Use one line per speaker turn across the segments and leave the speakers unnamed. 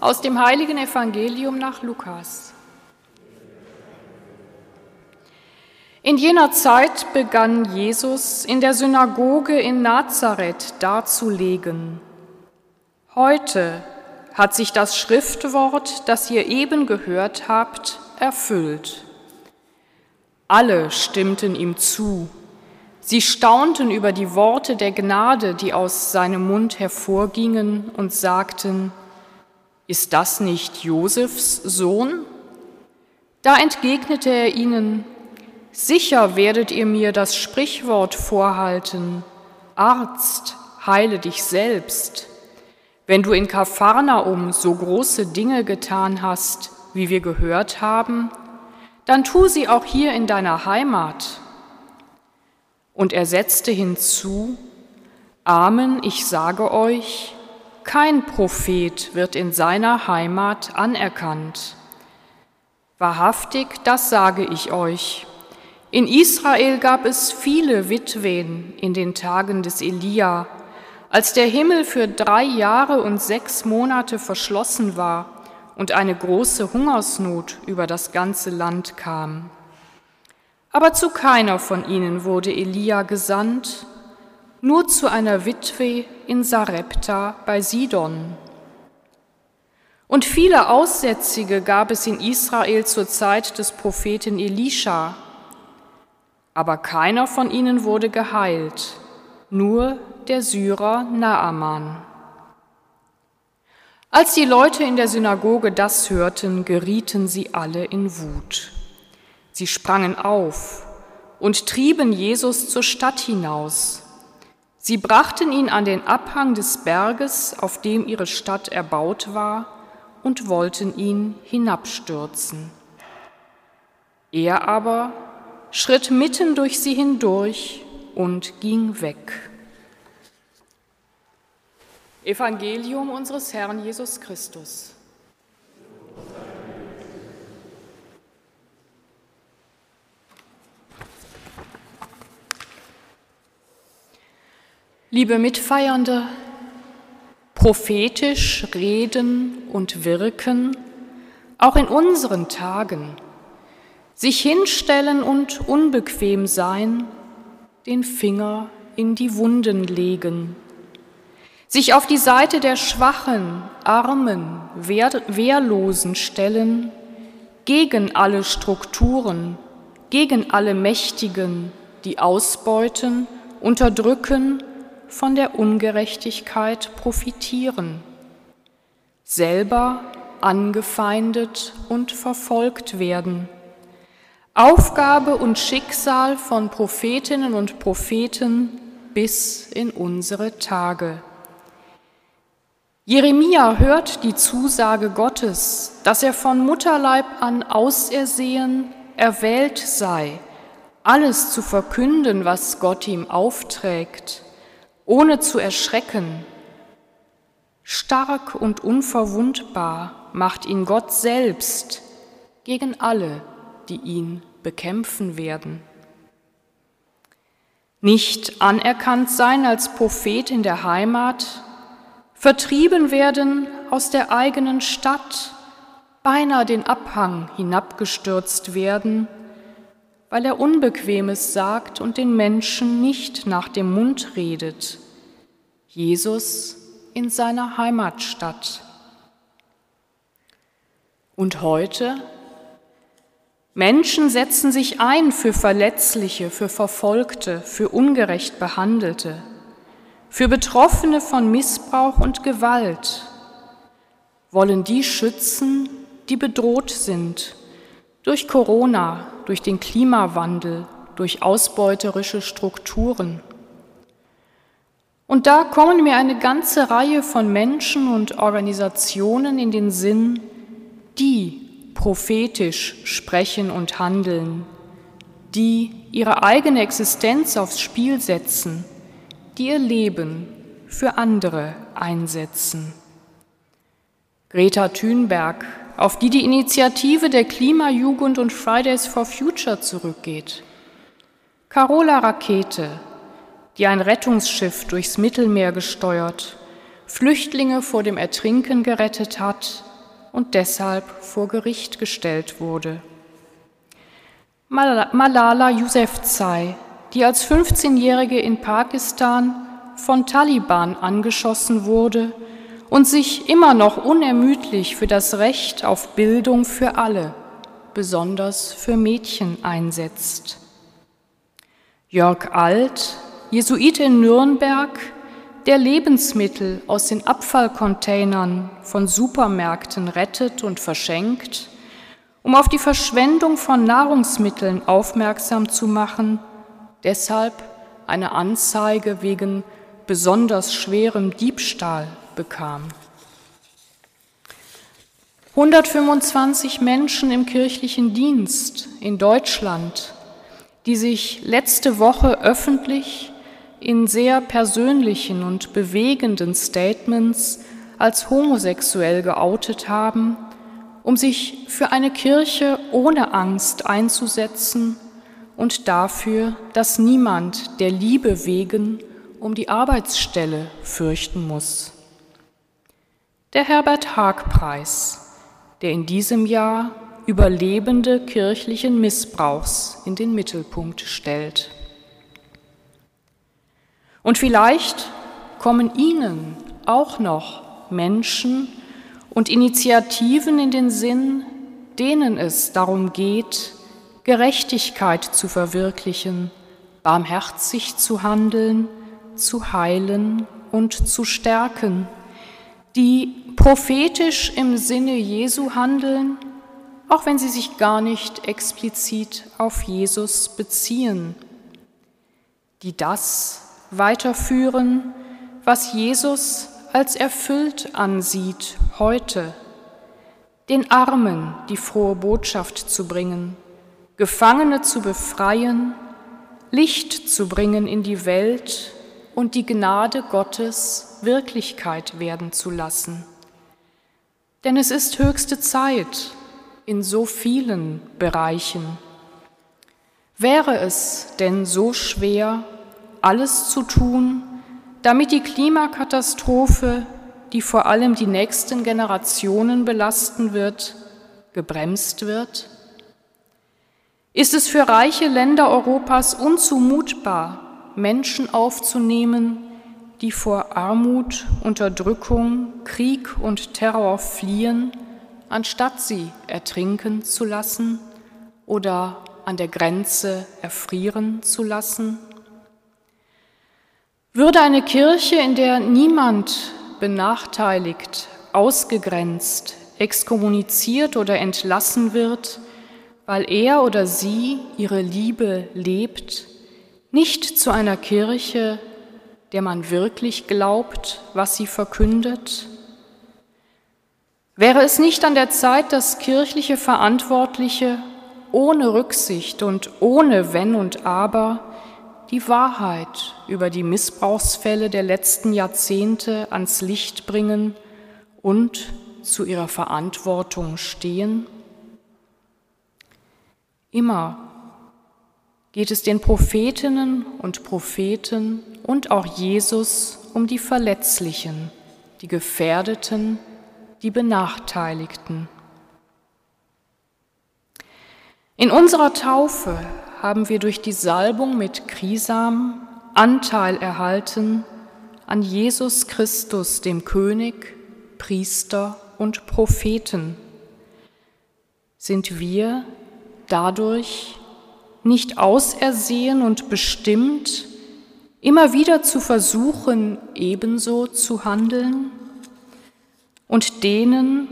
Aus dem heiligen Evangelium nach Lukas. In jener Zeit begann Jesus in der Synagoge in Nazareth darzulegen. Heute hat sich das Schriftwort, das ihr eben gehört habt, erfüllt. Alle stimmten ihm zu. Sie staunten über die Worte der Gnade, die aus seinem Mund hervorgingen, und sagten, ist das nicht Josefs Sohn? Da entgegnete er ihnen, Sicher werdet ihr mir das Sprichwort vorhalten, Arzt, heile dich selbst. Wenn du in Kapharnaum so große Dinge getan hast, wie wir gehört haben, dann tu sie auch hier in deiner Heimat. Und er setzte hinzu, Amen, ich sage euch, kein Prophet wird in seiner Heimat anerkannt. Wahrhaftig, das sage ich euch. In Israel gab es viele Witwen in den Tagen des Elia, als der Himmel für drei Jahre und sechs Monate verschlossen war und eine große Hungersnot über das ganze Land kam. Aber zu keiner von ihnen wurde Elia gesandt, nur zu einer Witwe in Sarepta bei Sidon. Und viele Aussätzige gab es in Israel zur Zeit des Propheten Elisha, aber keiner von ihnen wurde geheilt, nur der Syrer Naaman. Als die Leute in der Synagoge das hörten, gerieten sie alle in Wut. Sie sprangen auf und trieben Jesus zur Stadt hinaus. Sie brachten ihn an den Abhang des Berges, auf dem ihre Stadt erbaut war, und wollten ihn hinabstürzen. Er aber schritt mitten durch sie hindurch und ging weg. Evangelium unseres Herrn Jesus Christus. Liebe Mitfeiernde, prophetisch reden und wirken, auch in unseren Tagen, sich hinstellen und unbequem sein, den Finger in die Wunden legen, sich auf die Seite der Schwachen, Armen, Wehr Wehrlosen stellen, gegen alle Strukturen, gegen alle Mächtigen, die ausbeuten, unterdrücken von der Ungerechtigkeit profitieren, selber angefeindet und verfolgt werden. Aufgabe und Schicksal von Prophetinnen und Propheten bis in unsere Tage. Jeremia hört die Zusage Gottes, dass er von Mutterleib an ausersehen, erwählt sei, alles zu verkünden, was Gott ihm aufträgt ohne zu erschrecken. Stark und unverwundbar macht ihn Gott selbst gegen alle, die ihn bekämpfen werden. Nicht anerkannt sein als Prophet in der Heimat, vertrieben werden aus der eigenen Stadt, beinahe den Abhang hinabgestürzt werden, weil er Unbequemes sagt und den Menschen nicht nach dem Mund redet. Jesus in seiner Heimatstadt. Und heute? Menschen setzen sich ein für Verletzliche, für Verfolgte, für ungerecht Behandelte, für Betroffene von Missbrauch und Gewalt, wollen die schützen, die bedroht sind durch Corona, durch den Klimawandel, durch ausbeuterische Strukturen. Und da kommen mir eine ganze Reihe von Menschen und Organisationen in den Sinn, die prophetisch sprechen und handeln, die ihre eigene Existenz aufs Spiel setzen, die ihr Leben für andere einsetzen. Greta Thunberg auf die die Initiative der Klimajugend und Fridays for Future zurückgeht. Carola Rakete, die ein Rettungsschiff durchs Mittelmeer gesteuert, Flüchtlinge vor dem Ertrinken gerettet hat und deshalb vor Gericht gestellt wurde. Malala Yousafzai, die als 15-Jährige in Pakistan von Taliban angeschossen wurde und sich immer noch unermüdlich für das Recht auf Bildung für alle, besonders für Mädchen einsetzt. Jörg Alt, Jesuit in Nürnberg, der Lebensmittel aus den Abfallcontainern von Supermärkten rettet und verschenkt, um auf die Verschwendung von Nahrungsmitteln aufmerksam zu machen, deshalb eine Anzeige wegen besonders schwerem Diebstahl bekam. 125 Menschen im kirchlichen Dienst in Deutschland, die sich letzte Woche öffentlich in sehr persönlichen und bewegenden Statements als homosexuell geoutet haben, um sich für eine Kirche ohne Angst einzusetzen und dafür, dass niemand der Liebe wegen um die Arbeitsstelle fürchten muss. Der Herbert Haag Preis, der in diesem Jahr Überlebende kirchlichen Missbrauchs in den Mittelpunkt stellt. Und vielleicht kommen Ihnen auch noch Menschen und Initiativen in den Sinn, denen es darum geht, Gerechtigkeit zu verwirklichen, barmherzig zu handeln, zu heilen und zu stärken, die prophetisch im Sinne Jesu handeln, auch wenn sie sich gar nicht explizit auf Jesus beziehen, die das weiterführen, was Jesus als erfüllt ansieht heute, den Armen die frohe Botschaft zu bringen, Gefangene zu befreien, Licht zu bringen in die Welt und die Gnade Gottes Wirklichkeit werden zu lassen. Denn es ist höchste Zeit in so vielen Bereichen. Wäre es denn so schwer, alles zu tun, damit die Klimakatastrophe, die vor allem die nächsten Generationen belasten wird, gebremst wird? Ist es für reiche Länder Europas unzumutbar, Menschen aufzunehmen, die vor Armut, Unterdrückung, Krieg und Terror fliehen, anstatt sie ertrinken zu lassen oder an der Grenze erfrieren zu lassen? Würde eine Kirche, in der niemand benachteiligt, ausgegrenzt, exkommuniziert oder entlassen wird, weil er oder sie ihre Liebe lebt, nicht zu einer Kirche, der man wirklich glaubt, was sie verkündet? Wäre es nicht an der Zeit, dass kirchliche Verantwortliche ohne Rücksicht und ohne Wenn und Aber die Wahrheit über die Missbrauchsfälle der letzten Jahrzehnte ans Licht bringen und zu ihrer Verantwortung stehen? Immer geht es den Prophetinnen und Propheten und auch Jesus um die Verletzlichen, die Gefährdeten, die Benachteiligten. In unserer Taufe haben wir durch die Salbung mit Krisam Anteil erhalten an Jesus Christus, dem König, Priester und Propheten. Sind wir dadurch nicht ausersehen und bestimmt, immer wieder zu versuchen, ebenso zu handeln und denen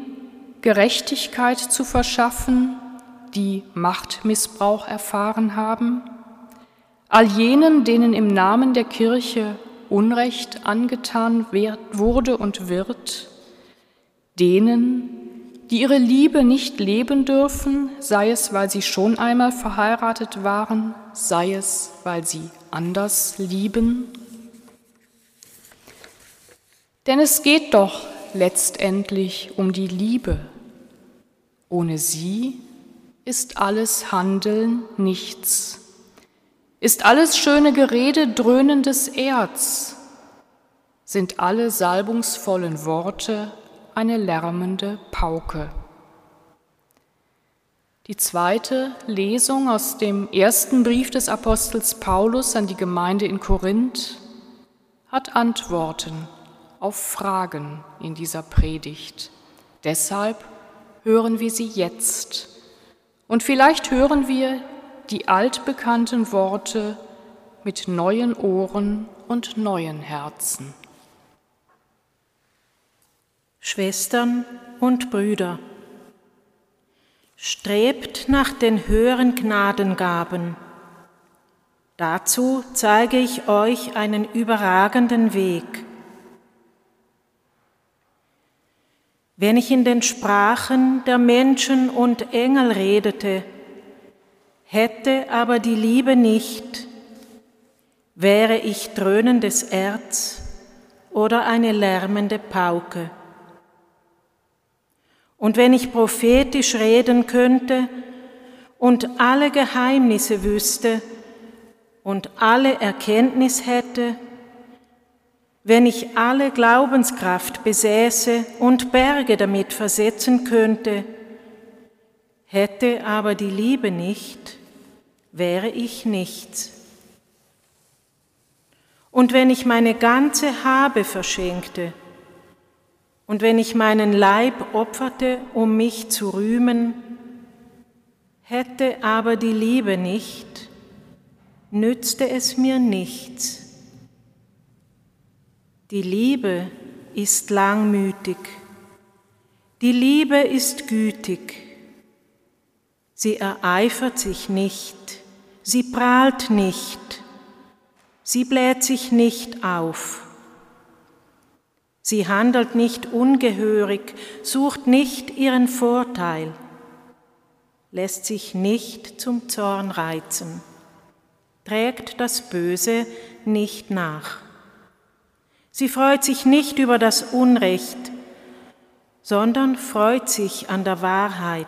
Gerechtigkeit zu verschaffen, die Machtmissbrauch erfahren haben, all jenen, denen im Namen der Kirche Unrecht angetan wurde und wird, denen, die ihre Liebe nicht leben dürfen, sei es, weil sie schon einmal verheiratet waren, sei es, weil sie anders lieben. Denn es geht doch letztendlich um die Liebe. Ohne sie ist alles Handeln nichts, ist alles schöne Gerede dröhnendes Erz, sind alle salbungsvollen Worte eine lärmende Pauke. Die zweite Lesung aus dem ersten Brief des Apostels Paulus an die Gemeinde in Korinth hat Antworten auf Fragen in dieser Predigt. Deshalb hören wir sie jetzt. Und vielleicht hören wir die altbekannten Worte mit neuen Ohren und neuen Herzen.
Schwestern und Brüder, strebt nach den höheren Gnadengaben. Dazu zeige ich euch einen überragenden Weg. Wenn ich in den Sprachen der Menschen und Engel redete, hätte aber die Liebe nicht, wäre ich dröhnendes Erz oder eine lärmende Pauke. Und wenn ich prophetisch reden könnte und alle Geheimnisse wüsste und alle Erkenntnis hätte, wenn ich alle Glaubenskraft besäße und Berge damit versetzen könnte, hätte aber die Liebe nicht, wäre ich nichts. Und wenn ich meine ganze Habe verschenkte, und wenn ich meinen Leib opferte, um mich zu rühmen, hätte aber die Liebe nicht, nützte es mir nichts. Die Liebe ist langmütig, die Liebe ist gütig, sie ereifert sich nicht, sie prahlt nicht, sie bläht sich nicht auf. Sie handelt nicht ungehörig, sucht nicht ihren Vorteil, lässt sich nicht zum Zorn reizen, trägt das Böse nicht nach. Sie freut sich nicht über das Unrecht, sondern freut sich an der Wahrheit.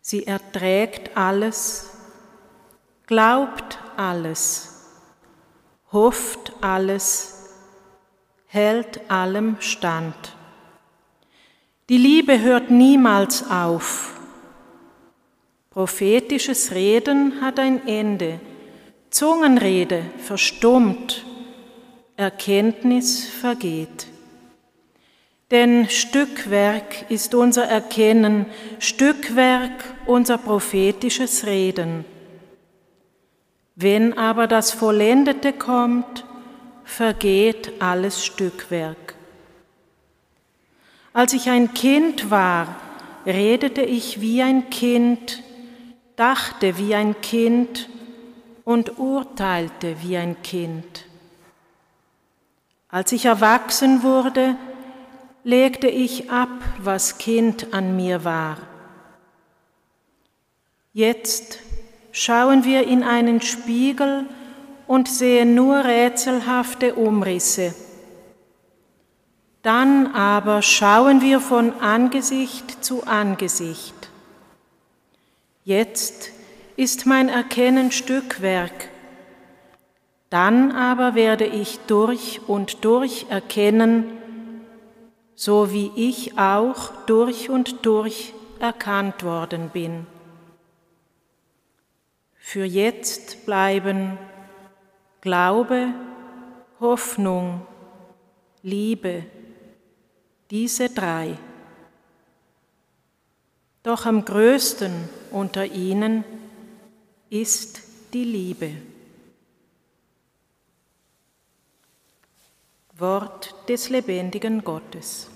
Sie erträgt alles, glaubt alles, hofft alles, hält allem stand. Die Liebe hört niemals auf. Prophetisches Reden hat ein Ende, Zungenrede verstummt, Erkenntnis vergeht. Denn Stückwerk ist unser Erkennen, Stückwerk unser prophetisches Reden. Wenn aber das Vollendete kommt, vergeht alles Stückwerk. Als ich ein Kind war, redete ich wie ein Kind, dachte wie ein Kind und urteilte wie ein Kind. Als ich erwachsen wurde, legte ich ab, was Kind an mir war. Jetzt schauen wir in einen Spiegel und sehen nur rätselhafte Umrisse. Dann aber schauen wir von Angesicht zu Angesicht. Jetzt ist mein Erkennen Stückwerk, dann aber werde ich durch und durch erkennen, so wie ich auch durch und durch erkannt worden bin. Für jetzt bleiben Glaube, Hoffnung, Liebe, diese drei. Doch am größten unter ihnen ist die Liebe. Wort des lebendigen Gottes.